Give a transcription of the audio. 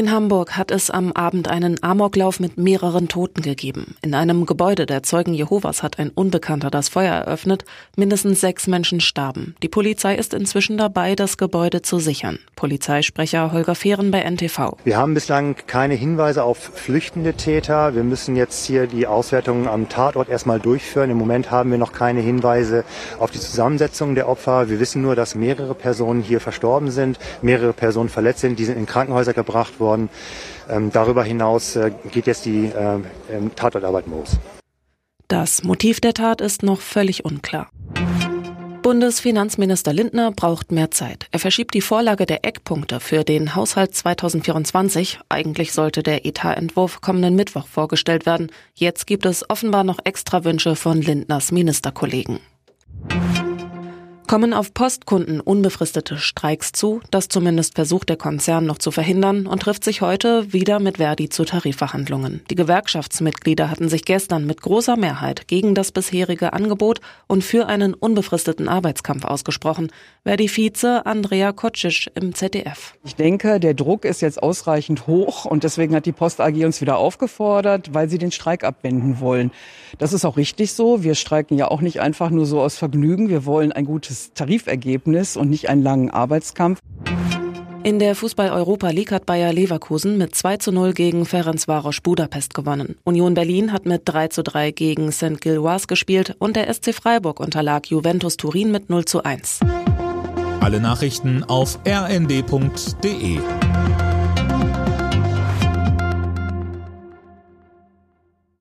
In Hamburg hat es am Abend einen Amoklauf mit mehreren Toten gegeben. In einem Gebäude der Zeugen Jehovas hat ein Unbekannter das Feuer eröffnet. Mindestens sechs Menschen starben. Die Polizei ist inzwischen dabei, das Gebäude zu sichern. Polizeisprecher Holger Fehren bei NTV. Wir haben bislang keine Hinweise auf flüchtende Täter. Wir müssen jetzt hier die Auswertungen am Tatort erstmal durchführen. Im Moment haben wir noch keine Hinweise auf die Zusammensetzung der Opfer. Wir wissen nur, dass mehrere Personen hier verstorben sind, mehrere Personen verletzt sind. Die sind in Krankenhäuser gebracht worden. Ähm, darüber hinaus äh, geht jetzt die äh, Tatortarbeit los. Das Motiv der Tat ist noch völlig unklar. Bundesfinanzminister Lindner braucht mehr Zeit. Er verschiebt die Vorlage der Eckpunkte für den Haushalt 2024. Eigentlich sollte der Etatentwurf kommenden Mittwoch vorgestellt werden. Jetzt gibt es offenbar noch extra Wünsche von Lindners Ministerkollegen. Kommen auf Postkunden unbefristete Streiks zu, das zumindest versucht der Konzern noch zu verhindern und trifft sich heute wieder mit Verdi zu Tarifverhandlungen. Die Gewerkschaftsmitglieder hatten sich gestern mit großer Mehrheit gegen das bisherige Angebot und für einen unbefristeten Arbeitskampf ausgesprochen. Verdi-Vize Andrea Kocic im ZDF. Ich denke, der Druck ist jetzt ausreichend hoch und deswegen hat die Post AG uns wieder aufgefordert, weil sie den Streik abwenden wollen. Das ist auch richtig so. Wir streiken ja auch nicht einfach nur so aus Vergnügen. Wir wollen ein gutes Tarifergebnis und nicht einen langen Arbeitskampf. In der Fußball-Europa League hat Bayer Leverkusen mit 2 zu 0 gegen Ferencvaros Budapest gewonnen. Union Berlin hat mit 3 zu 3 gegen St. Gilloise gespielt und der SC Freiburg unterlag Juventus Turin mit 0 zu 1. Alle Nachrichten auf rnd.de